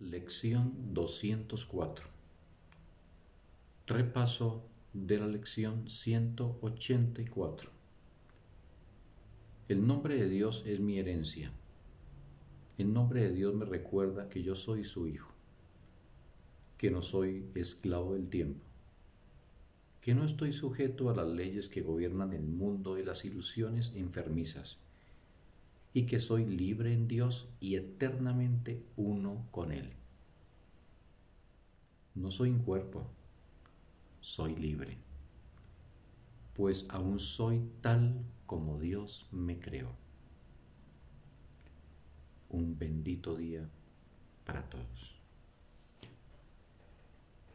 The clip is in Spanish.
Lección 204. Repaso de la lección 184. El nombre de Dios es mi herencia. El nombre de Dios me recuerda que yo soy su hijo, que no soy esclavo del tiempo, que no estoy sujeto a las leyes que gobiernan el mundo y las ilusiones enfermizas, y que soy libre en Dios y eternamente uno No soy un cuerpo, soy libre, pues aún soy tal como Dios me creó. Un bendito día para todos.